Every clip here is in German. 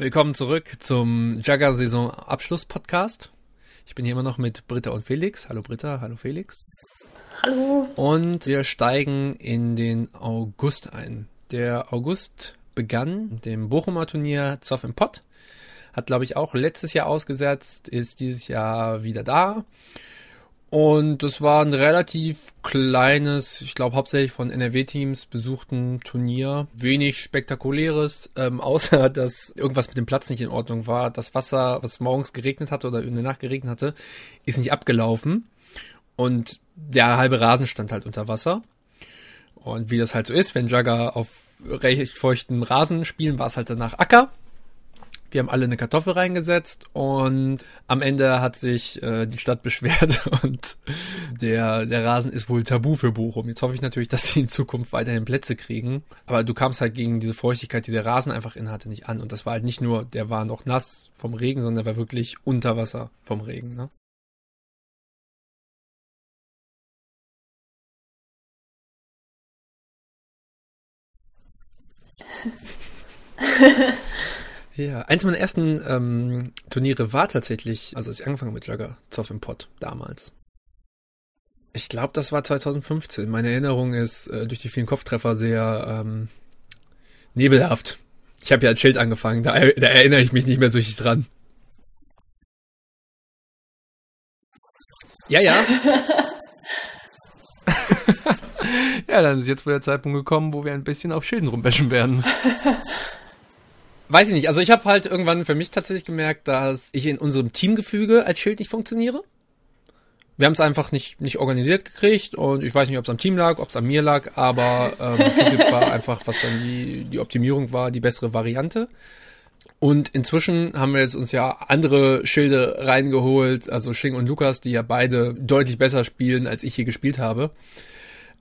Willkommen zurück zum Jagger-Saison-Abschluss-Podcast. Ich bin hier immer noch mit Britta und Felix. Hallo Britta, hallo Felix. Hallo. Und wir steigen in den August ein. Der August begann mit dem Bochumer Turnier Zoff im Pott. Hat, glaube ich, auch letztes Jahr ausgesetzt, ist dieses Jahr wieder da. Und das war ein relativ kleines, ich glaube hauptsächlich von NRW-Teams besuchten Turnier. Wenig spektakuläres, ähm, außer dass irgendwas mit dem Platz nicht in Ordnung war. Das Wasser, was morgens geregnet hatte oder in der Nacht geregnet hatte, ist nicht abgelaufen. Und der halbe Rasen stand halt unter Wasser. Und wie das halt so ist, wenn Jagger auf recht feuchten Rasen spielen, war es halt danach Acker. Wir haben alle eine Kartoffel reingesetzt und am Ende hat sich äh, die Stadt beschwert und der, der Rasen ist wohl tabu für Bochum. Jetzt hoffe ich natürlich, dass sie in Zukunft weiterhin Plätze kriegen. Aber du kamst halt gegen diese Feuchtigkeit, die der Rasen einfach in nicht an. Und das war halt nicht nur, der war noch nass vom Regen, sondern der war wirklich unter Wasser vom Regen. Ne? Ja, eins meiner ersten ähm, Turniere war tatsächlich, also als ich angefangen mit Jugger, Zoff im Pott damals. Ich glaube, das war 2015. Meine Erinnerung ist äh, durch die vielen Kopftreffer sehr ähm, nebelhaft. Ich habe ja als Schild angefangen, da, da, erinnere ich mich nicht mehr so richtig dran. Ja, ja. ja, dann ist jetzt wohl der Zeitpunkt gekommen, wo wir ein bisschen auf Schilden rumbäschen werden. Weiß ich nicht. Also ich habe halt irgendwann für mich tatsächlich gemerkt, dass ich in unserem Teamgefüge als Schild nicht funktioniere. Wir haben es einfach nicht, nicht organisiert gekriegt und ich weiß nicht, ob es am Team lag, ob es an mir lag, aber ähm, war einfach, was dann die, die Optimierung war, die bessere Variante. Und inzwischen haben wir jetzt uns ja andere Schilde reingeholt, also Shing und Lukas, die ja beide deutlich besser spielen, als ich hier gespielt habe.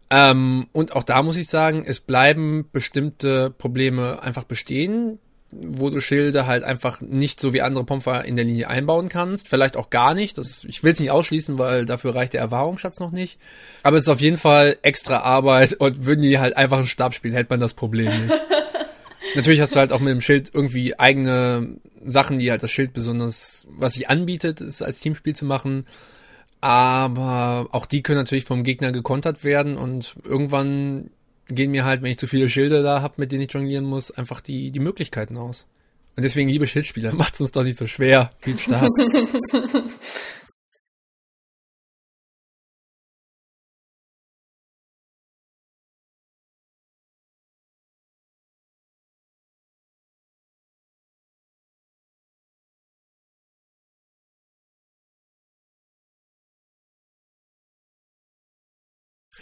Ähm, und auch da muss ich sagen, es bleiben bestimmte Probleme einfach bestehen, wo du Schilde halt einfach nicht so wie andere Pomfer in der Linie einbauen kannst. Vielleicht auch gar nicht. Das, ich will es nicht ausschließen, weil dafür reicht der Erfahrungsschatz noch nicht. Aber es ist auf jeden Fall extra Arbeit und würden die halt einfach einen Stab spielen, hätte man das Problem nicht. Natürlich hast du halt auch mit dem Schild irgendwie eigene Sachen, die halt das Schild besonders, was sich anbietet, ist als Teamspiel zu machen. Aber auch die können natürlich vom Gegner gekontert werden und irgendwann gehen mir halt, wenn ich zu viele Schilder da habe, mit denen ich jonglieren muss, einfach die, die Möglichkeiten aus. Und deswegen, liebe Schildspieler, macht es uns doch nicht so schwer. Viel stark.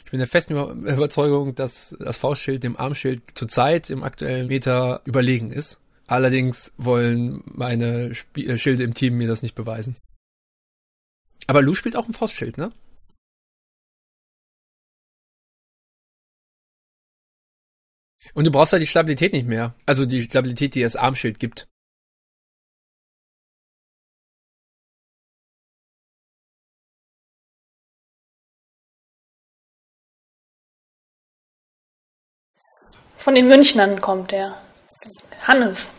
Ich bin der festen Überzeugung, dass das Faustschild dem Armschild zurzeit im aktuellen Meter überlegen ist. Allerdings wollen meine Sp äh, Schilde im Team mir das nicht beweisen. Aber Lu spielt auch ein Faustschild, ne? Und du brauchst halt die Stabilität nicht mehr. Also die Stabilität, die das Armschild gibt. Von den Münchnern kommt der. Hannes.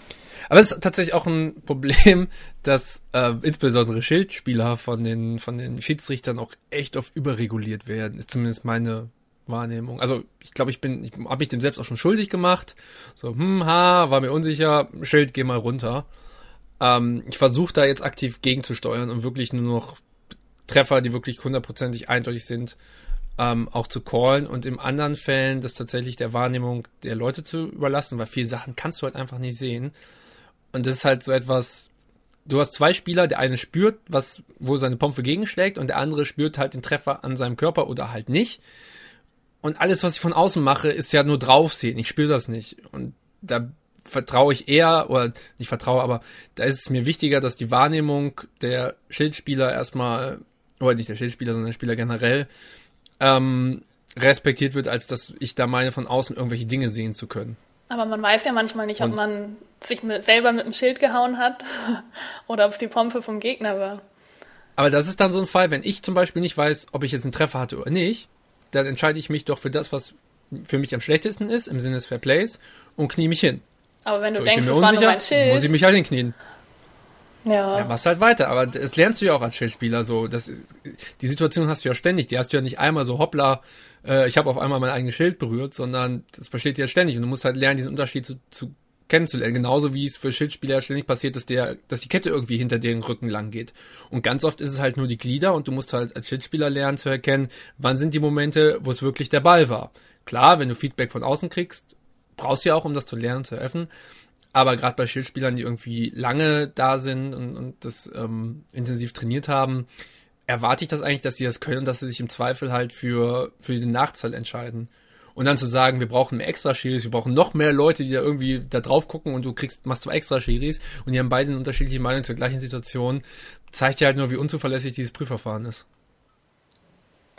Aber es ist tatsächlich auch ein Problem, dass äh, insbesondere Schildspieler von den, von den Schiedsrichtern auch echt oft überreguliert werden. Ist zumindest meine Wahrnehmung. Also ich glaube, ich bin, ich habe mich dem selbst auch schon schuldig gemacht. So, hm, ha, war mir unsicher, Schild, geh mal runter. Ähm, ich versuche da jetzt aktiv gegenzusteuern und wirklich nur noch Treffer, die wirklich hundertprozentig eindeutig sind, ähm, auch zu callen und in anderen Fällen das tatsächlich der Wahrnehmung der Leute zu überlassen, weil viele Sachen kannst du halt einfach nicht sehen. Und das ist halt so etwas, du hast zwei Spieler, der eine spürt, was, wo seine Pompe gegenschlägt und der andere spürt halt den Treffer an seinem Körper oder halt nicht. Und alles, was ich von außen mache, ist ja nur draufsehen. Ich spüre das nicht. Und da vertraue ich eher, oder nicht vertraue, aber da ist es mir wichtiger, dass die Wahrnehmung der Schildspieler erstmal, oder nicht der Schildspieler, sondern der Spieler generell, ähm, respektiert wird, als dass ich da meine, von außen irgendwelche Dinge sehen zu können. Aber man weiß ja manchmal nicht, ob Und man sich mit, selber mit dem Schild gehauen hat oder ob es die Pompe vom Gegner war. Aber das ist dann so ein Fall, wenn ich zum Beispiel nicht weiß, ob ich jetzt einen Treffer hatte oder nicht, dann entscheide ich mich doch für das, was für mich am schlechtesten ist, im Sinne des Fair Plays, und knie mich hin. Aber wenn du so, denkst, es war nur mein Schild. Muss ich mich halt hinknien. Ja. Ja, machst halt weiter. Aber das lernst du ja auch als Schildspieler so. Das, die Situation hast du ja ständig. Die hast du ja nicht einmal so, hoppla, äh, ich habe auf einmal mein eigenes Schild berührt, sondern das passiert ja ständig. Und du musst halt lernen, diesen Unterschied zu, zu kennenzulernen. Genauso wie es für Schildspieler ständig passiert, dass der, dass die Kette irgendwie hinter deren Rücken lang geht. Und ganz oft ist es halt nur die Glieder und du musst halt als Schildspieler lernen zu erkennen, wann sind die Momente, wo es wirklich der Ball war. Klar, wenn du Feedback von außen kriegst, brauchst du ja auch, um das zu lernen, zu eröffnen. Aber gerade bei Schildspielern, die irgendwie lange da sind und, und das ähm, intensiv trainiert haben, erwarte ich das eigentlich, dass sie das können und dass sie sich im Zweifel halt für, für den Nachteil entscheiden. Und dann zu sagen, wir brauchen mehr extra Schiris, wir brauchen noch mehr Leute, die da irgendwie da drauf gucken und du kriegst, machst zwei extra Schiris und die haben beide eine unterschiedliche Meinung zur gleichen Situation, zeigt ja halt nur, wie unzuverlässig dieses Prüfverfahren ist.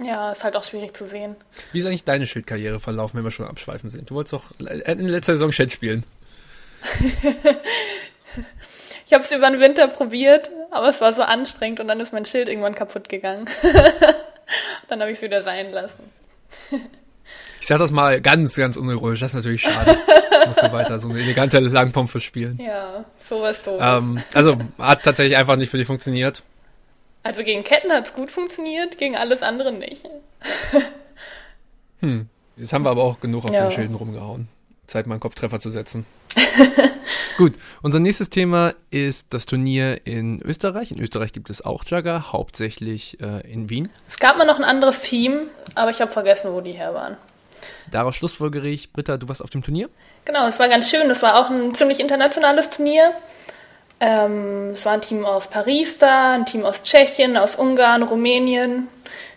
Ja, ist halt auch schwierig zu sehen. Wie ist eigentlich deine Schildkarriere verlaufen, wenn wir schon abschweifen sind? Du wolltest doch in letzter Saison Schild spielen. ich habe es über den Winter probiert, aber es war so anstrengend und dann ist mein Schild irgendwann kaputt gegangen. dann habe ich es wieder sein lassen. Ich sag das mal ganz, ganz unironisch. Das ist natürlich schade. Musst du weiter so eine elegante Langpompe spielen. Ja, sowas doof. Ähm, also hat tatsächlich einfach nicht für dich funktioniert. Also gegen Ketten hat es gut funktioniert, gegen alles andere nicht. hm. Jetzt haben wir aber auch genug auf ja. den Schilden rumgehauen. Zeit, mal einen Kopftreffer zu setzen. Gut, unser nächstes Thema ist das Turnier in Österreich. In Österreich gibt es auch Jugger, hauptsächlich äh, in Wien. Es gab mal noch ein anderes Team, aber ich habe vergessen, wo die her waren. Daraus schlussfolgere ich, Britta, du warst auf dem Turnier? Genau, es war ganz schön. Es war auch ein ziemlich internationales Turnier. Ähm, es war ein Team aus Paris da, ein Team aus Tschechien, aus Ungarn, Rumänien.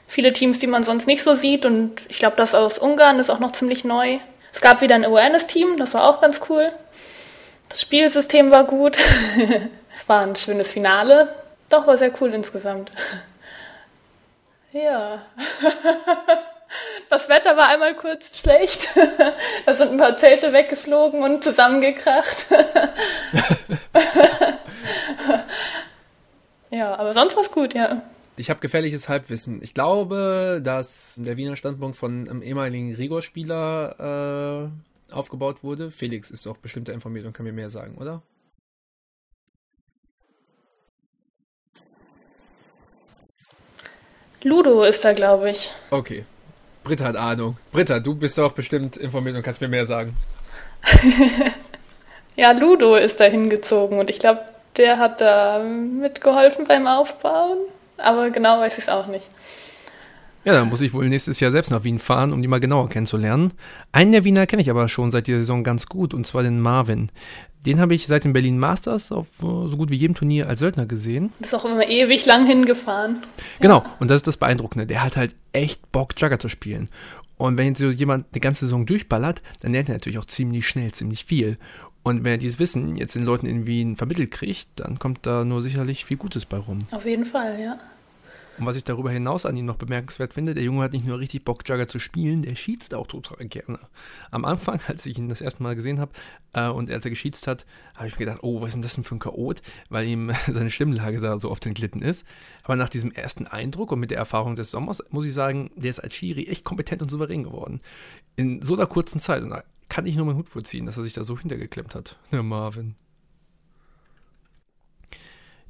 Viele Teams, die man sonst nicht so sieht. Und ich glaube, das aus Ungarn ist auch noch ziemlich neu. Es gab wieder ein Awareness-Team, das war auch ganz cool. Das Spielsystem war gut. es war ein schönes Finale. Doch, war sehr cool insgesamt. ja. Das Wetter war einmal kurz schlecht. Da sind ein paar Zelte weggeflogen und zusammengekracht. ja, aber sonst war es gut, ja. Ich habe gefährliches Halbwissen. Ich glaube, dass der Wiener Standpunkt von einem ehemaligen Rigor-Spieler äh, aufgebaut wurde. Felix ist doch bestimmt informiert und kann mir mehr sagen, oder? Ludo ist da, glaube ich. Okay. Britta hat Ahnung. Britta, du bist doch bestimmt informiert und kannst mir mehr sagen. ja, Ludo ist da hingezogen und ich glaube, der hat da mitgeholfen beim Aufbauen. Aber genau weiß ich es auch nicht. Ja, dann muss ich wohl nächstes Jahr selbst nach Wien fahren, um die mal genauer kennenzulernen. Einen der Wiener kenne ich aber schon seit dieser Saison ganz gut, und zwar den Marvin. Den habe ich seit dem Berlin Masters auf äh, so gut wie jedem Turnier als Söldner gesehen. Du bist auch immer ewig lang hingefahren. Genau, ja. und das ist das Beeindruckende. Der hat halt echt Bock, Jugger zu spielen. Und wenn jetzt so jemand eine ganze Saison durchballert, dann lernt er natürlich auch ziemlich schnell, ziemlich viel. Und wenn er dieses Wissen jetzt den Leuten in Wien vermittelt kriegt, dann kommt da nur sicherlich viel Gutes bei rum. Auf jeden Fall, ja. Und was ich darüber hinaus an ihm noch bemerkenswert finde, der Junge hat nicht nur richtig Bock, Jugger zu spielen, der schießt auch total gerne. Am Anfang, als ich ihn das erste Mal gesehen habe äh, und als er geschießt hat, habe ich mir gedacht, oh, was ist denn das denn für ein Chaot, weil ihm seine Stimmlage da so oft entglitten ist. Aber nach diesem ersten Eindruck und mit der Erfahrung des Sommers, muss ich sagen, der ist als Schiri echt kompetent und souverän geworden. In so einer kurzen Zeit. Und da kann ich nur meinen Hut vorziehen, dass er sich da so hintergeklemmt hat, der Marvin.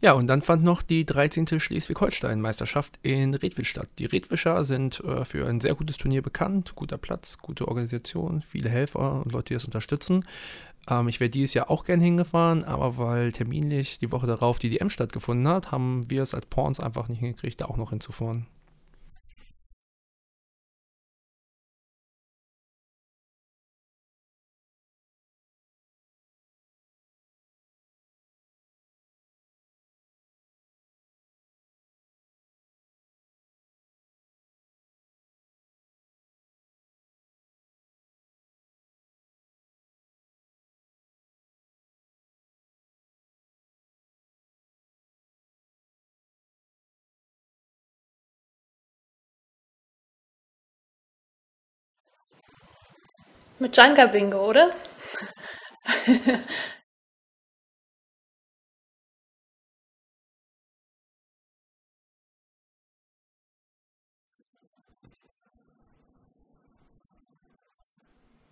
Ja, und dann fand noch die 13. Schleswig-Holstein-Meisterschaft in Redwisch statt. Die Redwischer sind äh, für ein sehr gutes Turnier bekannt. Guter Platz, gute Organisation, viele Helfer und Leute, die das unterstützen. Ähm, ich wäre dieses Jahr auch gern hingefahren, aber weil terminlich die Woche darauf die DM stattgefunden hat, haben wir es als Porns einfach nicht hingekriegt, da auch noch hinzufahren. Mit Janka Bingo, oder?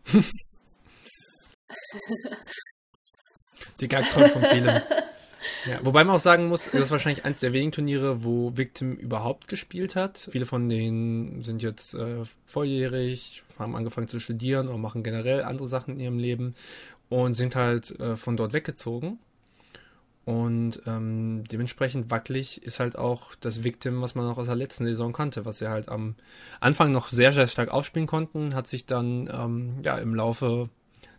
Die Gagträume von vielen. Ja, wobei man auch sagen muss, das ist wahrscheinlich eins der wenigen Turniere, wo Victim überhaupt gespielt hat. Viele von denen sind jetzt äh, volljährig, haben angefangen zu studieren oder machen generell andere Sachen in ihrem Leben und sind halt äh, von dort weggezogen. Und ähm, dementsprechend wackelig ist halt auch das Victim, was man noch aus der letzten Saison kannte, was sie halt am Anfang noch sehr, sehr stark aufspielen konnten, hat sich dann ähm, ja im Laufe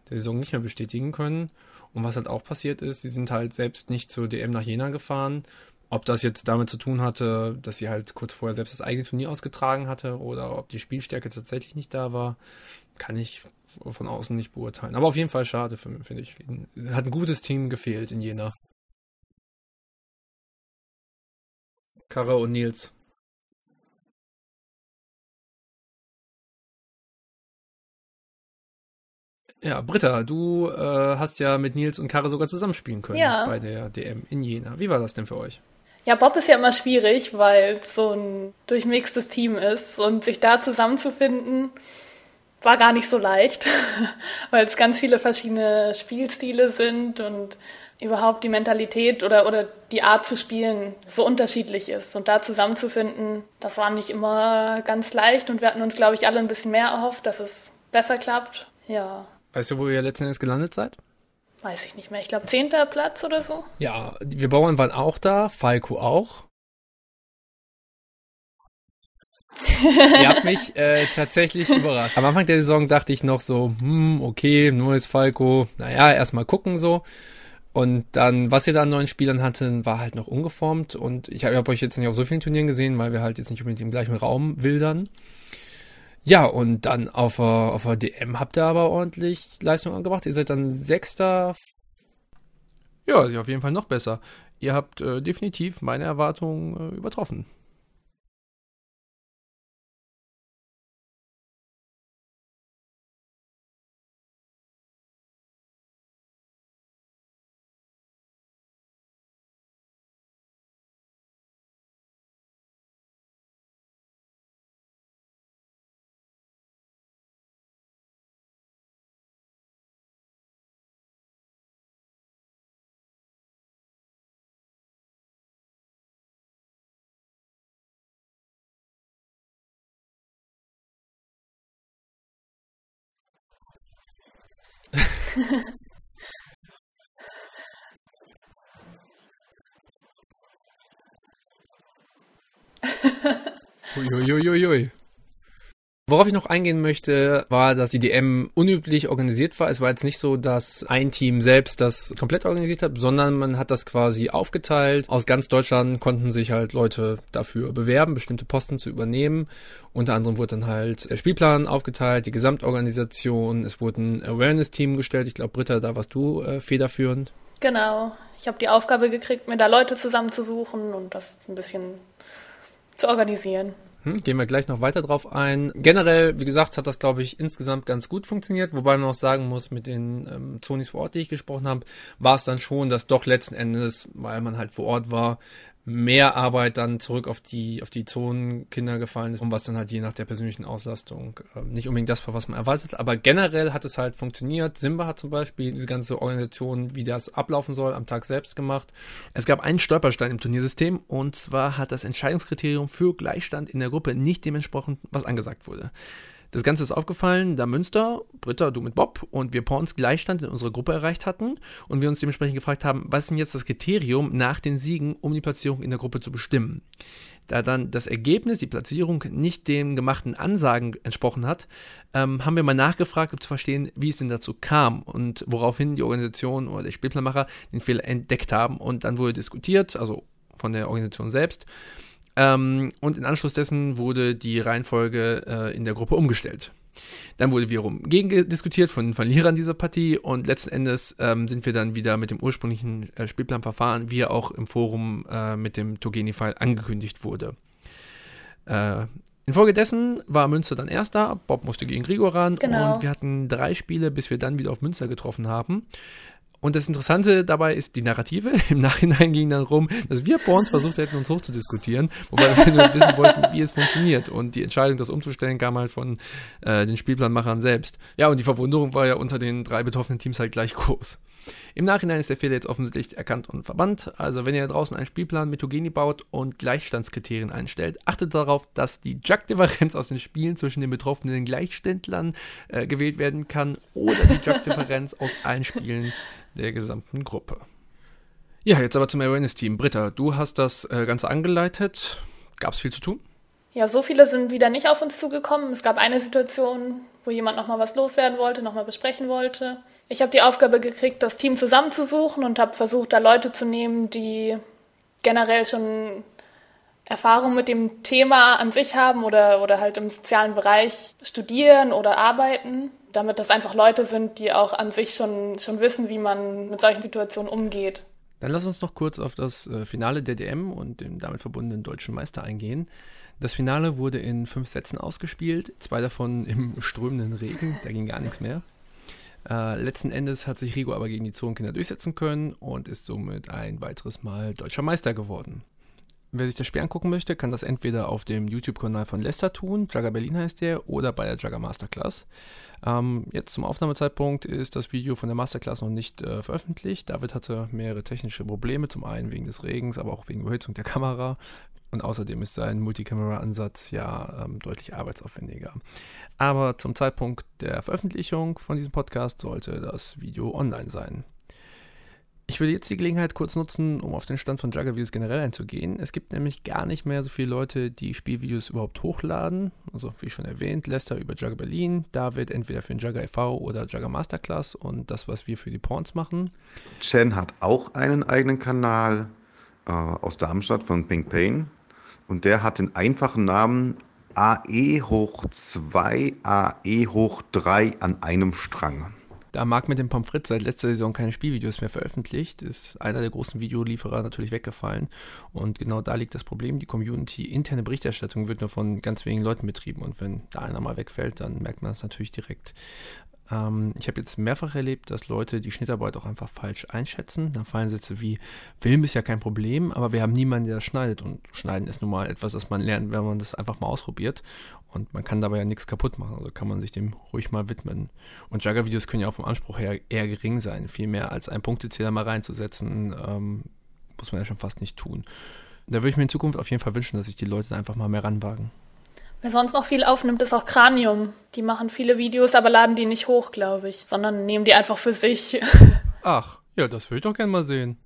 der Saison nicht mehr bestätigen können. Und was halt auch passiert ist, sie sind halt selbst nicht zur DM nach Jena gefahren. Ob das jetzt damit zu tun hatte, dass sie halt kurz vorher selbst das eigene Turnier ausgetragen hatte oder ob die Spielstärke tatsächlich nicht da war, kann ich von außen nicht beurteilen. Aber auf jeden Fall schade, finde ich. Hat ein gutes Team gefehlt in Jena. Karre und Nils. Ja, Britta, du äh, hast ja mit Nils und Karre sogar zusammenspielen können ja. bei der DM in Jena. Wie war das denn für euch? Ja, Bob ist ja immer schwierig, weil es so ein durchmixtes Team ist und sich da zusammenzufinden war gar nicht so leicht, weil es ganz viele verschiedene Spielstile sind und überhaupt die Mentalität oder, oder die Art zu spielen so unterschiedlich ist. Und da zusammenzufinden, das war nicht immer ganz leicht und wir hatten uns, glaube ich, alle ein bisschen mehr erhofft, dass es besser klappt. Ja. Weißt du, wo ihr letzten Endes gelandet seid? Weiß ich nicht mehr. Ich glaube, zehnter Platz oder so. Ja, wir Bauern waren auch da, Falco auch. Ihr habt mich äh, tatsächlich überrascht. Am Anfang der Saison dachte ich noch so, hm, okay, neues Falco, naja, erstmal gucken so. Und dann, was ihr da an neuen Spielern hatten, war halt noch ungeformt. Und ich habe hab euch jetzt nicht auf so vielen Turnieren gesehen, weil wir halt jetzt nicht unbedingt im gleichen Raum wildern. Ja, und dann auf der, auf der DM habt ihr aber ordentlich Leistung angebracht. Ihr seid dann Sechster. Ja, ist ja auf jeden Fall noch besser. Ihr habt äh, definitiv meine Erwartungen äh, übertroffen. Ой-ой-ой-ой-ой. Worauf ich noch eingehen möchte, war, dass die DM unüblich organisiert war. Es war jetzt nicht so, dass ein Team selbst das komplett organisiert hat, sondern man hat das quasi aufgeteilt. Aus ganz Deutschland konnten sich halt Leute dafür bewerben, bestimmte Posten zu übernehmen. Unter anderem wurde dann halt der Spielplan aufgeteilt, die Gesamtorganisation. Es wurde ein Awareness-Team gestellt. Ich glaube, Britta, da warst du äh, federführend. Genau. Ich habe die Aufgabe gekriegt, mir da Leute zusammenzusuchen und das ein bisschen zu organisieren. Hm, gehen wir gleich noch weiter drauf ein. Generell, wie gesagt, hat das, glaube ich, insgesamt ganz gut funktioniert, wobei man auch sagen muss, mit den ähm, Zonis vor Ort, die ich gesprochen habe, war es dann schon, dass doch letzten Endes, weil man halt vor Ort war, mehr Arbeit dann zurück auf die, auf die Zonenkinder gefallen ist und was dann halt je nach der persönlichen Auslastung äh, nicht unbedingt das war, was man erwartet. Aber generell hat es halt funktioniert. Simba hat zum Beispiel diese ganze Organisation, wie das ablaufen soll, am Tag selbst gemacht. Es gab einen Stolperstein im Turniersystem und zwar hat das Entscheidungskriterium für Gleichstand in der Gruppe nicht dementsprechend, was angesagt wurde. Das Ganze ist aufgefallen, da Münster, Britta, du mit Bob und wir Pawns Gleichstand in unserer Gruppe erreicht hatten und wir uns dementsprechend gefragt haben, was ist denn jetzt das Kriterium nach den Siegen, um die Platzierung in der Gruppe zu bestimmen? Da dann das Ergebnis, die Platzierung, nicht den gemachten Ansagen entsprochen hat, ähm, haben wir mal nachgefragt, um zu verstehen, wie es denn dazu kam und woraufhin die Organisation oder der Spielplanmacher den Fehler entdeckt haben. Und dann wurde diskutiert, also von der Organisation selbst, ähm, und in Anschluss dessen wurde die Reihenfolge äh, in der Gruppe umgestellt. Dann wurde wiederum gegen diskutiert von den Verlierern dieser Partie und letzten Endes ähm, sind wir dann wieder mit dem ursprünglichen äh, Spielplanverfahren, wie er auch im Forum äh, mit dem Togeni-File angekündigt wurde. Äh, infolgedessen war Münster dann erster, Bob musste gegen Grigor ran genau. und wir hatten drei Spiele, bis wir dann wieder auf Münster getroffen haben. Und das Interessante dabei ist die Narrative. Im Nachhinein ging dann rum, dass wir Borns versucht hätten, uns hochzudiskutieren, wobei wir nur wissen wollten, wie es funktioniert. Und die Entscheidung, das umzustellen, kam halt von äh, den Spielplanmachern selbst. Ja, und die Verwunderung war ja unter den drei betroffenen Teams halt gleich groß. Im Nachhinein ist der Fehler jetzt offensichtlich erkannt und verbannt. Also wenn ihr draußen einen Spielplan mit Togeni baut und Gleichstandskriterien einstellt, achtet darauf, dass die Jug-Differenz aus den Spielen zwischen den betroffenen Gleichständlern äh, gewählt werden kann oder die Jug-Differenz aus allen Spielen der gesamten Gruppe. Ja, jetzt aber zum Awareness-Team. Britta, du hast das äh, Ganze angeleitet. Gab es viel zu tun? Ja, so viele sind wieder nicht auf uns zugekommen. Es gab eine Situation, wo jemand nochmal was loswerden wollte, nochmal besprechen wollte. Ich habe die Aufgabe gekriegt, das Team zusammenzusuchen und habe versucht, da Leute zu nehmen, die generell schon Erfahrung mit dem Thema an sich haben oder, oder halt im sozialen Bereich studieren oder arbeiten, damit das einfach Leute sind, die auch an sich schon, schon wissen, wie man mit solchen Situationen umgeht. Dann lass uns noch kurz auf das äh, Finale der DM und den damit verbundenen deutschen Meister eingehen. Das Finale wurde in fünf Sätzen ausgespielt, zwei davon im strömenden Regen, da ging gar nichts mehr. Äh, letzten Endes hat sich Rigo aber gegen die Zonenkinder durchsetzen können und ist somit ein weiteres Mal deutscher Meister geworden. Wer sich das Spiel angucken möchte, kann das entweder auf dem YouTube-Kanal von Lester tun, Jagger Berlin heißt der, oder bei der Jagger Masterclass. Ähm, jetzt zum Aufnahmezeitpunkt ist das Video von der Masterclass noch nicht äh, veröffentlicht. David hatte mehrere technische Probleme, zum einen wegen des Regens, aber auch wegen Überhitzung der Kamera. Und außerdem ist sein Multicamera-Ansatz ja ähm, deutlich arbeitsaufwendiger. Aber zum Zeitpunkt der Veröffentlichung von diesem Podcast sollte das Video online sein. Ich würde jetzt die Gelegenheit kurz nutzen, um auf den Stand von Jugger-Videos generell einzugehen. Es gibt nämlich gar nicht mehr so viele Leute, die Spielvideos überhaupt hochladen. Also wie schon erwähnt, Lester über Jugger Berlin, David entweder für den Jugger e.V. oder Jugger Masterclass und das, was wir für die Porns machen. Chen hat auch einen eigenen Kanal äh, aus Darmstadt von Pink Pain und der hat den einfachen Namen AE hoch 2, AE hoch 3 an einem Strang. Da Marc mit dem Pommes frites seit letzter Saison keine Spielvideos mehr veröffentlicht, ist einer der großen Videolieferer natürlich weggefallen. Und genau da liegt das Problem. Die Community interne Berichterstattung wird nur von ganz wenigen Leuten betrieben. Und wenn da einer mal wegfällt, dann merkt man das natürlich direkt. Ähm, ich habe jetzt mehrfach erlebt, dass Leute die Schnittarbeit auch einfach falsch einschätzen. Dann fallen Sätze wie, Film ist ja kein Problem, aber wir haben niemanden, der das schneidet. Und Schneiden ist nun mal etwas, das man lernt, wenn man das einfach mal ausprobiert. Und man kann dabei ja nichts kaputt machen, also kann man sich dem ruhig mal widmen. Und Jagger-Videos können ja auch vom Anspruch her eher gering sein. Viel mehr als einen Punktezähler mal reinzusetzen, ähm, muss man ja schon fast nicht tun. Da würde ich mir in Zukunft auf jeden Fall wünschen, dass sich die Leute einfach mal mehr ranwagen. Wer sonst noch viel aufnimmt, ist auch Cranium. Die machen viele Videos, aber laden die nicht hoch, glaube ich, sondern nehmen die einfach für sich. Ach, ja, das würde ich doch gerne mal sehen.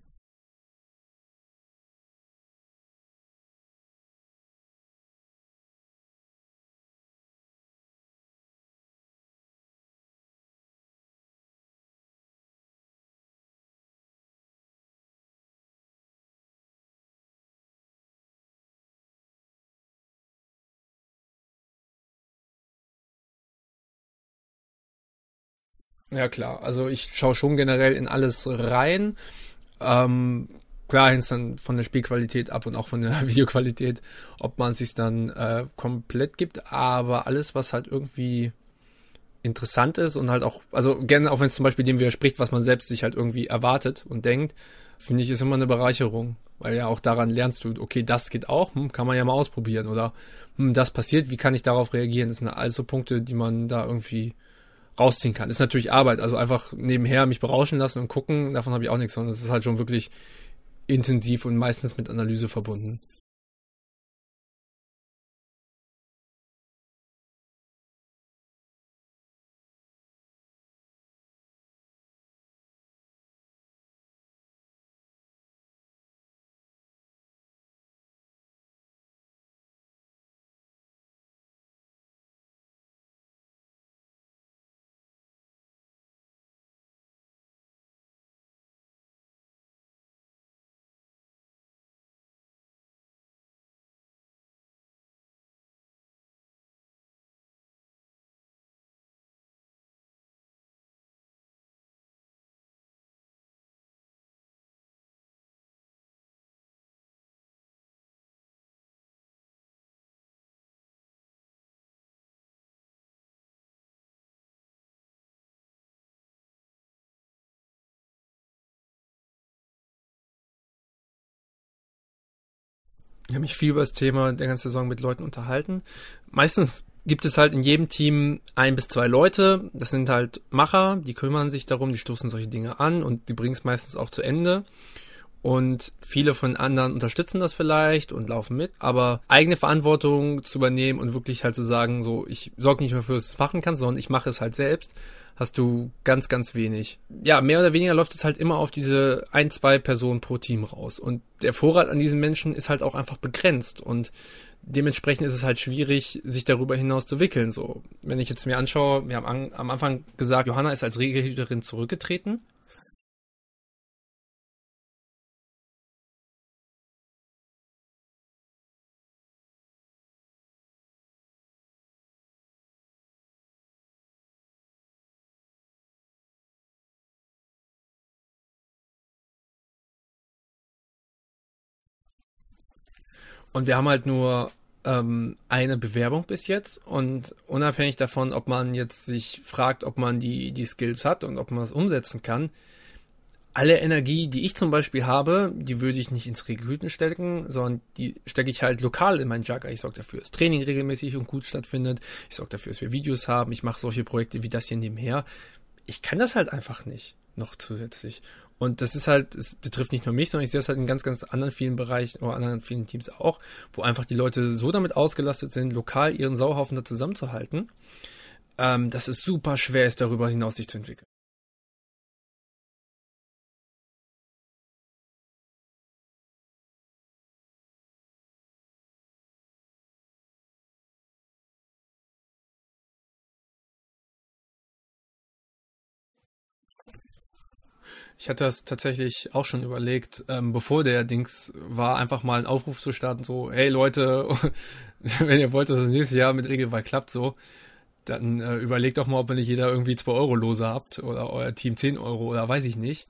Ja, klar. Also ich schaue schon generell in alles rein. Ähm, klar hängt es dann von der Spielqualität ab und auch von der Videoqualität, ob man es sich dann äh, komplett gibt. Aber alles, was halt irgendwie interessant ist und halt auch, also gerne auch wenn es zum Beispiel dem widerspricht, was man selbst sich halt irgendwie erwartet und denkt, finde ich, ist immer eine Bereicherung. Weil ja auch daran lernst du, okay, das geht auch, hm, kann man ja mal ausprobieren. Oder hm, das passiert, wie kann ich darauf reagieren? Das sind alles so Punkte, die man da irgendwie rausziehen kann. Ist natürlich Arbeit, also einfach nebenher mich berauschen lassen und gucken, davon habe ich auch nichts, sondern es ist halt schon wirklich intensiv und meistens mit Analyse verbunden. Ich habe mich viel über das Thema der ganzen Saison mit Leuten unterhalten. Meistens gibt es halt in jedem Team ein bis zwei Leute. Das sind halt Macher, die kümmern sich darum, die stoßen solche Dinge an und die bringen es meistens auch zu Ende. Und viele von anderen unterstützen das vielleicht und laufen mit. Aber eigene Verantwortung zu übernehmen und wirklich halt zu sagen, so, ich sorge nicht mehr fürs Machen kann, sondern ich mache es halt selbst, hast du ganz, ganz wenig. Ja, mehr oder weniger läuft es halt immer auf diese ein, zwei Personen pro Team raus. Und der Vorrat an diesen Menschen ist halt auch einfach begrenzt. Und dementsprechend ist es halt schwierig, sich darüber hinaus zu wickeln. So, wenn ich jetzt mir anschaue, wir haben an, am Anfang gesagt, Johanna ist als Regelhüterin zurückgetreten. Und wir haben halt nur ähm, eine Bewerbung bis jetzt und unabhängig davon, ob man jetzt sich fragt, ob man die, die Skills hat und ob man das umsetzen kann, alle Energie, die ich zum Beispiel habe, die würde ich nicht ins Rekruten stecken, sondern die stecke ich halt lokal in meinen Jugger. Ich sorge dafür, dass Training regelmäßig und gut stattfindet. Ich sorge dafür, dass wir Videos haben. Ich mache solche Projekte wie das hier nebenher. Ich kann das halt einfach nicht noch zusätzlich. Und das ist halt, es betrifft nicht nur mich, sondern ich sehe es halt in ganz, ganz anderen vielen Bereichen oder anderen vielen Teams auch, wo einfach die Leute so damit ausgelastet sind, lokal ihren Sauhaufen da zusammenzuhalten, ähm, dass es super schwer ist, darüber hinaus sich zu entwickeln. Ich hatte das tatsächlich auch schon überlegt, ähm, bevor der Dings war, einfach mal einen Aufruf zu starten, so, hey Leute, wenn ihr wollt, dass das nächste Jahr mit Regelwahl klappt, so, dann äh, überlegt doch mal, ob ihr nicht jeder irgendwie 2 Euro Lose habt oder euer Team 10 Euro oder weiß ich nicht.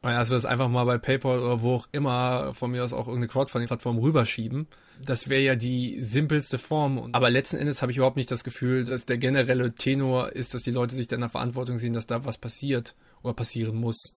Und dass wir das einfach mal bei PayPal oder wo auch immer von mir aus auch irgendeine Crowdfunding-Plattform rüberschieben. Das wäre ja die simpelste Form. Aber letzten Endes habe ich überhaupt nicht das Gefühl, dass der generelle Tenor ist, dass die Leute sich dann in der Verantwortung sehen, dass da was passiert oder passieren muss.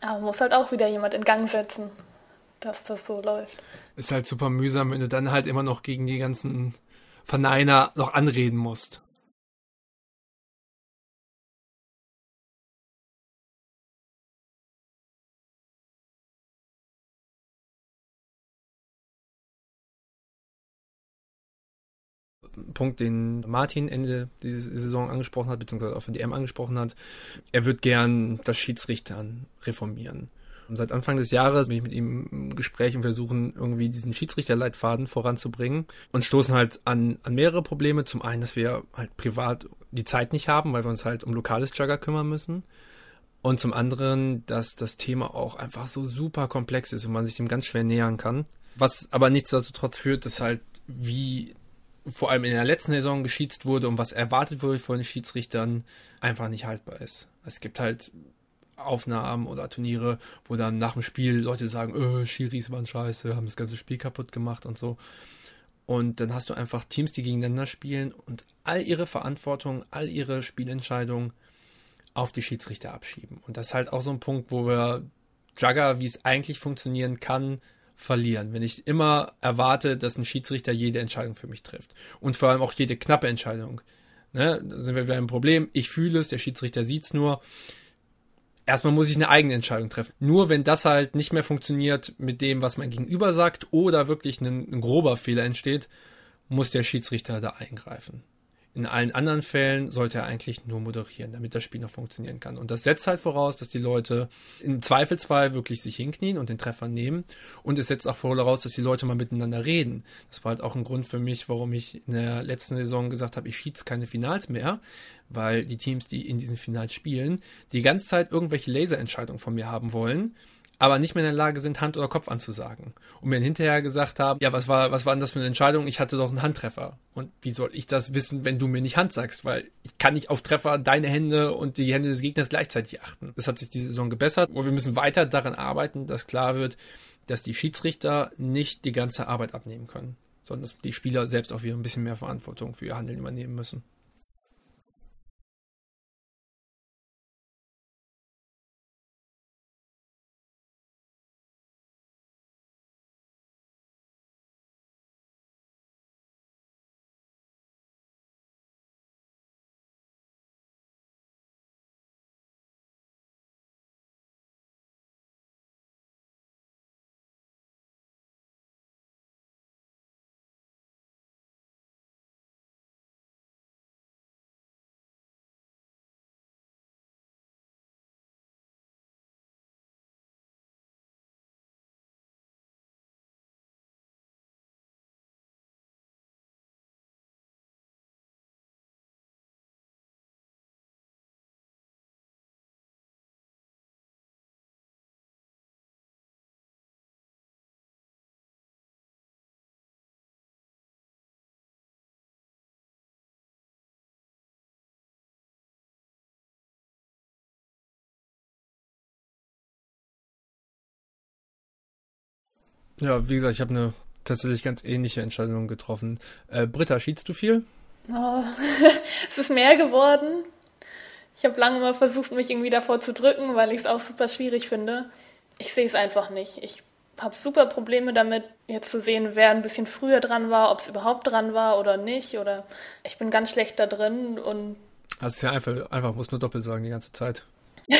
Aber muss halt auch wieder jemand in Gang setzen, dass das so läuft. Ist halt super mühsam, wenn du dann halt immer noch gegen die ganzen Verneiner noch anreden musst. Punkt, den Martin Ende dieser Saison angesprochen hat, beziehungsweise auch von DM angesprochen hat. Er wird gern das Schiedsrichtern reformieren. Und seit Anfang des Jahres bin ich mit ihm im Gespräch und versuchen irgendwie diesen Schiedsrichterleitfaden voranzubringen und stoßen halt an, an mehrere Probleme. Zum einen, dass wir halt privat die Zeit nicht haben, weil wir uns halt um lokales Jugger kümmern müssen. Und zum anderen, dass das Thema auch einfach so super komplex ist und man sich dem ganz schwer nähern kann. Was aber nichtsdestotrotz führt, dass halt wie vor allem in der letzten Saison geschießt wurde und was erwartet wurde von den Schiedsrichtern, einfach nicht haltbar ist. Es gibt halt Aufnahmen oder Turniere, wo dann nach dem Spiel Leute sagen, öh, Schiris waren scheiße, haben das ganze Spiel kaputt gemacht und so. Und dann hast du einfach Teams, die gegeneinander spielen und all ihre Verantwortung, all ihre Spielentscheidungen auf die Schiedsrichter abschieben. Und das ist halt auch so ein Punkt, wo wir Jugger, wie es eigentlich funktionieren kann, verlieren, wenn ich immer erwarte, dass ein Schiedsrichter jede Entscheidung für mich trifft. Und vor allem auch jede knappe Entscheidung. Ne? Da sind wir wieder ein Problem. Ich fühle es, der Schiedsrichter sieht es nur. Erstmal muss ich eine eigene Entscheidung treffen. Nur wenn das halt nicht mehr funktioniert mit dem, was mein Gegenüber sagt, oder wirklich ein, ein grober Fehler entsteht, muss der Schiedsrichter da eingreifen. In allen anderen Fällen sollte er eigentlich nur moderieren, damit das Spiel noch funktionieren kann. Und das setzt halt voraus, dass die Leute im Zweifelsfall wirklich sich hinknien und den Treffer nehmen. Und es setzt auch voraus, dass die Leute mal miteinander reden. Das war halt auch ein Grund für mich, warum ich in der letzten Saison gesagt habe, ich schied's keine Finals mehr, weil die Teams, die in diesen Finals spielen, die ganze Zeit irgendwelche Laserentscheidungen von mir haben wollen aber nicht mehr in der Lage sind, Hand oder Kopf anzusagen. Und mir hinterher gesagt haben, ja, was war, was war denn das für eine Entscheidung? Ich hatte doch einen Handtreffer. Und wie soll ich das wissen, wenn du mir nicht Hand sagst? Weil ich kann nicht auf Treffer deine Hände und die Hände des Gegners gleichzeitig achten. Das hat sich diese Saison gebessert. Und wir müssen weiter daran arbeiten, dass klar wird, dass die Schiedsrichter nicht die ganze Arbeit abnehmen können, sondern dass die Spieler selbst auch wieder ein bisschen mehr Verantwortung für ihr Handeln übernehmen müssen. Ja, wie gesagt, ich habe eine tatsächlich ganz ähnliche Entscheidung getroffen. Äh, Britta, schiedst du viel? Oh, es ist mehr geworden. Ich habe lange mal versucht, mich irgendwie davor zu drücken, weil ich es auch super schwierig finde. Ich sehe es einfach nicht. Ich habe super Probleme damit, jetzt zu sehen, wer ein bisschen früher dran war, ob es überhaupt dran war oder nicht. Oder ich bin ganz schlecht da drin und. Das ist ja einfach, einfach muss nur doppelt sagen die ganze Zeit.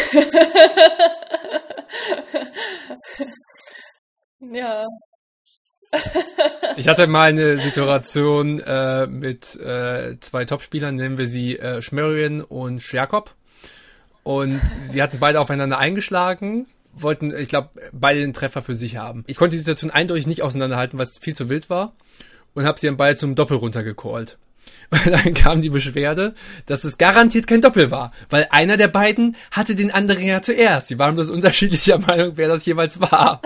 Ja. Ich hatte mal eine Situation äh, mit äh, zwei Topspielern, nennen wir sie äh, Schmerian und Schwerkop. Und sie hatten beide aufeinander eingeschlagen, wollten, ich glaube, beide den Treffer für sich haben. Ich konnte die Situation eindeutig nicht auseinanderhalten, was viel zu wild war. Und habe sie dann beide zum Doppel runtergecallt. Und dann kam die Beschwerde, dass es garantiert kein Doppel war, weil einer der beiden hatte den anderen ja zuerst. Sie waren bloß unterschiedlicher Meinung, wer das jeweils war.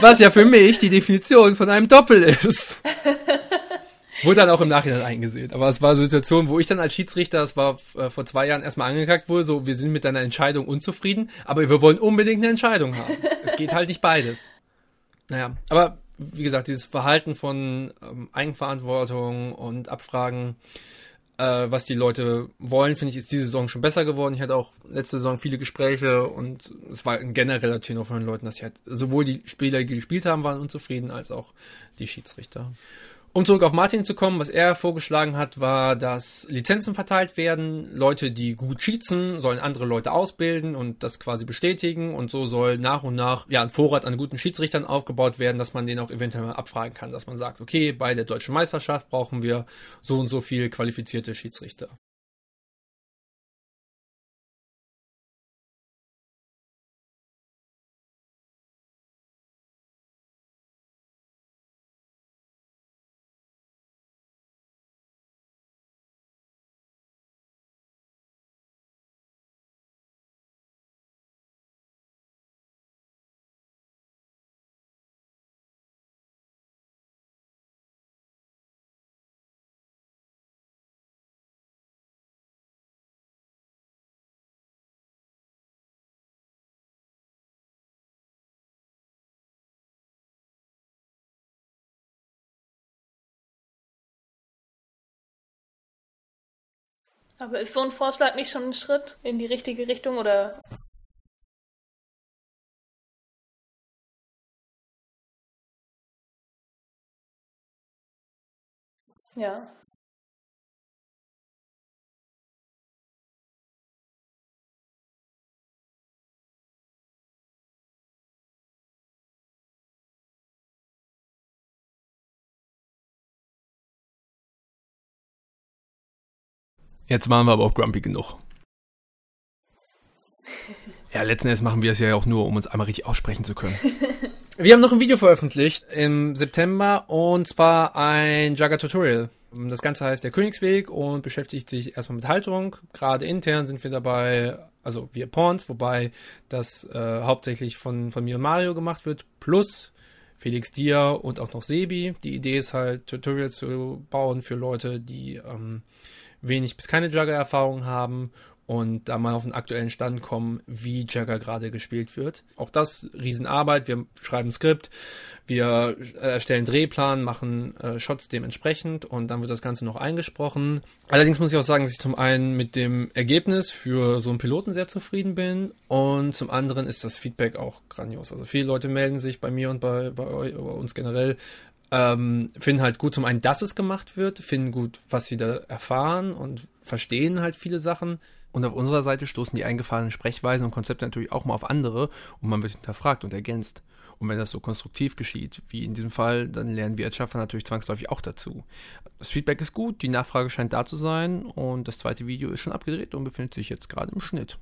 Was ja für mich die Definition von einem Doppel ist. Wurde dann auch im Nachhinein eingesehen. Aber es war eine Situation, wo ich dann als Schiedsrichter, das war äh, vor zwei Jahren erstmal angekackt wurde, so, wir sind mit deiner Entscheidung unzufrieden, aber wir wollen unbedingt eine Entscheidung haben. es geht halt nicht beides. Naja, aber wie gesagt, dieses Verhalten von ähm, Eigenverantwortung und Abfragen, äh, was die Leute wollen, finde ich, ist diese Saison schon besser geworden. Ich hatte auch letzte Saison viele Gespräche und es war ein genereller Tenor von den Leuten, dass halt sowohl die Spieler, die gespielt haben, waren unzufrieden, als auch die Schiedsrichter. Um zurück auf Martin zu kommen, was er vorgeschlagen hat, war, dass Lizenzen verteilt werden. Leute, die gut schießen, sollen andere Leute ausbilden und das quasi bestätigen. Und so soll nach und nach ja ein Vorrat an guten Schiedsrichtern aufgebaut werden, dass man den auch eventuell mal abfragen kann. Dass man sagt, okay, bei der deutschen Meisterschaft brauchen wir so und so viel qualifizierte Schiedsrichter. Aber ist so ein Vorschlag nicht schon ein Schritt in die richtige Richtung oder? Ja. Jetzt waren wir aber auch grumpy genug. Ja, letzten Endes machen wir es ja auch nur, um uns einmal richtig aussprechen zu können. Wir haben noch ein Video veröffentlicht im September und zwar ein Jagger-Tutorial. Das Ganze heißt der Königsweg und beschäftigt sich erstmal mit Halterung. Gerade intern sind wir dabei, also wir Pawns, wobei das äh, hauptsächlich von, von mir und Mario gemacht wird, plus Felix Dia und auch noch Sebi. Die Idee ist halt, Tutorials zu bauen für Leute, die ähm, wenig bis keine Jugger-Erfahrung haben und da mal auf den aktuellen Stand kommen, wie Jagger gerade gespielt wird. Auch das Riesenarbeit. Wir schreiben Skript, wir erstellen Drehplan, machen äh, Shots dementsprechend und dann wird das Ganze noch eingesprochen. Allerdings muss ich auch sagen, dass ich zum einen mit dem Ergebnis für so einen Piloten sehr zufrieden bin und zum anderen ist das Feedback auch grandios. Also viele Leute melden sich bei mir und bei, bei, bei uns generell ähm, finden halt gut zum einen, dass es gemacht wird, finden gut, was sie da erfahren und verstehen halt viele Sachen. Und auf unserer Seite stoßen die eingefahrenen Sprechweisen und Konzepte natürlich auch mal auf andere und man wird hinterfragt und ergänzt. Und wenn das so konstruktiv geschieht, wie in diesem Fall, dann lernen wir als Schaffer natürlich zwangsläufig auch dazu. Das Feedback ist gut, die Nachfrage scheint da zu sein und das zweite Video ist schon abgedreht und befindet sich jetzt gerade im Schnitt.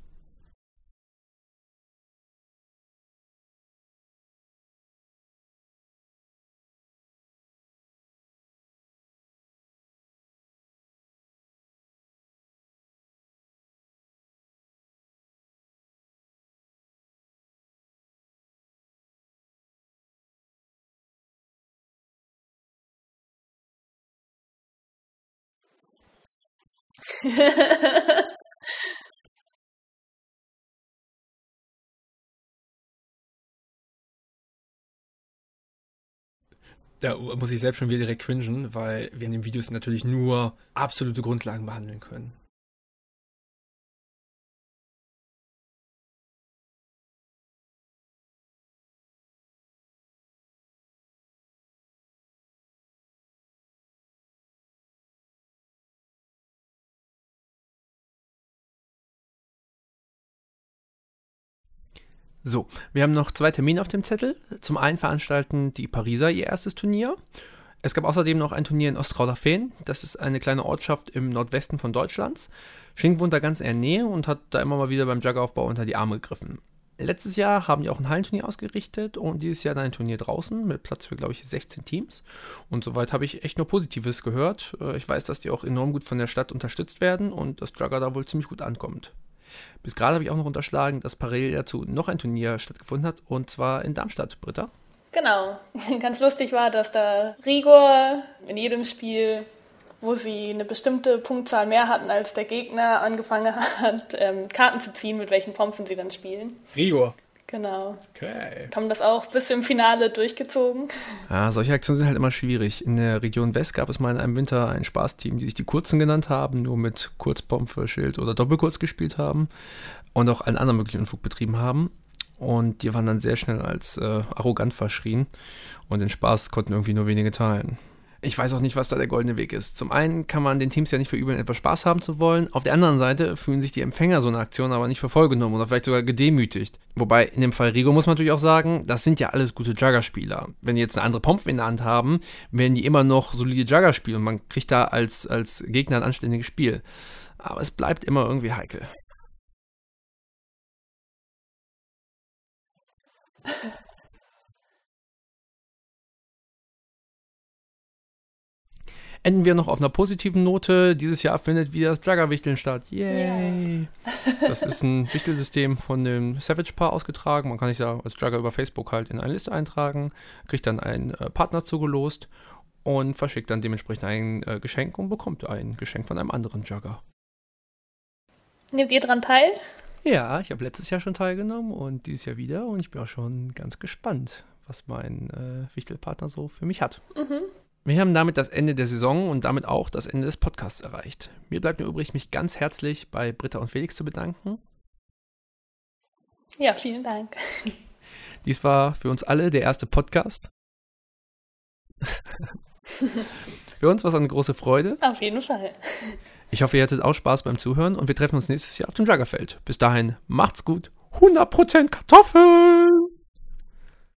da muss ich selbst schon wieder direkt cringen, weil wir in den Videos natürlich nur absolute Grundlagen behandeln können. So, wir haben noch zwei Termine auf dem Zettel. Zum einen veranstalten die Pariser ihr erstes Turnier. Es gab außerdem noch ein Turnier in Ostrauderfehn. Das ist eine kleine Ortschaft im Nordwesten von Deutschlands. Schink wohnt da ganz in der Nähe und hat da immer mal wieder beim Jugaufbau unter die Arme gegriffen. Letztes Jahr haben die auch ein Hallenturnier ausgerichtet und dieses Jahr dann ein Turnier draußen mit Platz für, glaube ich, 16 Teams. Und soweit habe ich echt nur Positives gehört. Äh, ich weiß, dass die auch enorm gut von der Stadt unterstützt werden und dass Jugger da wohl ziemlich gut ankommt. Bis gerade habe ich auch noch unterschlagen, dass parallel dazu noch ein Turnier stattgefunden hat und zwar in Darmstadt, Britta. Genau. Ganz lustig war, dass da Rigor in jedem Spiel, wo sie eine bestimmte Punktzahl mehr hatten als der Gegner, angefangen hat, ähm, Karten zu ziehen, mit welchen Pompen sie dann spielen. Rigor. Genau. Okay. Haben das auch bis im Finale durchgezogen. Ja, solche Aktionen sind halt immer schwierig. In der Region West gab es mal in einem Winter ein Spaßteam, die sich die Kurzen genannt haben, nur mit Kurzpompe, Schild oder Doppelkurz gespielt haben und auch allen anderen möglichen Unfug betrieben haben. Und die waren dann sehr schnell als äh, arrogant verschrien und den Spaß konnten irgendwie nur wenige teilen ich weiß auch nicht, was da der goldene Weg ist. Zum einen kann man den Teams ja nicht verübeln, etwas Spaß haben zu wollen. Auf der anderen Seite fühlen sich die Empfänger so eine Aktion aber nicht für voll genommen oder vielleicht sogar gedemütigt. Wobei in dem Fall Rigo muss man natürlich auch sagen, das sind ja alles gute Jugger-Spieler. Wenn die jetzt eine andere Pomp in der Hand haben, werden die immer noch solide Jugger spielen und man kriegt da als, als Gegner ein anständiges Spiel. Aber es bleibt immer irgendwie heikel. enden wir noch auf einer positiven Note. Dieses Jahr findet wieder das Jugger-Wichteln statt. Yay! Yeah. Das ist ein Wichtelsystem von dem Savage-Paar ausgetragen. Man kann sich ja als Jugger über Facebook halt in eine Liste eintragen, kriegt dann einen äh, Partner zugelost und verschickt dann dementsprechend ein äh, Geschenk und bekommt ein Geschenk von einem anderen Jugger. Nehmt ihr dran teil? Ja, ich habe letztes Jahr schon teilgenommen und dieses Jahr wieder und ich bin auch schon ganz gespannt, was mein äh, Wichtelpartner so für mich hat. Mhm. Wir haben damit das Ende der Saison und damit auch das Ende des Podcasts erreicht. Mir bleibt nur übrig, mich ganz herzlich bei Britta und Felix zu bedanken. Ja, vielen Dank. Dies war für uns alle der erste Podcast. für uns war es eine große Freude. Auf jeden Fall. Ich hoffe, ihr hattet auch Spaß beim Zuhören und wir treffen uns nächstes Jahr auf dem Juggerfeld. Bis dahin, macht's gut. 100% Kartoffeln!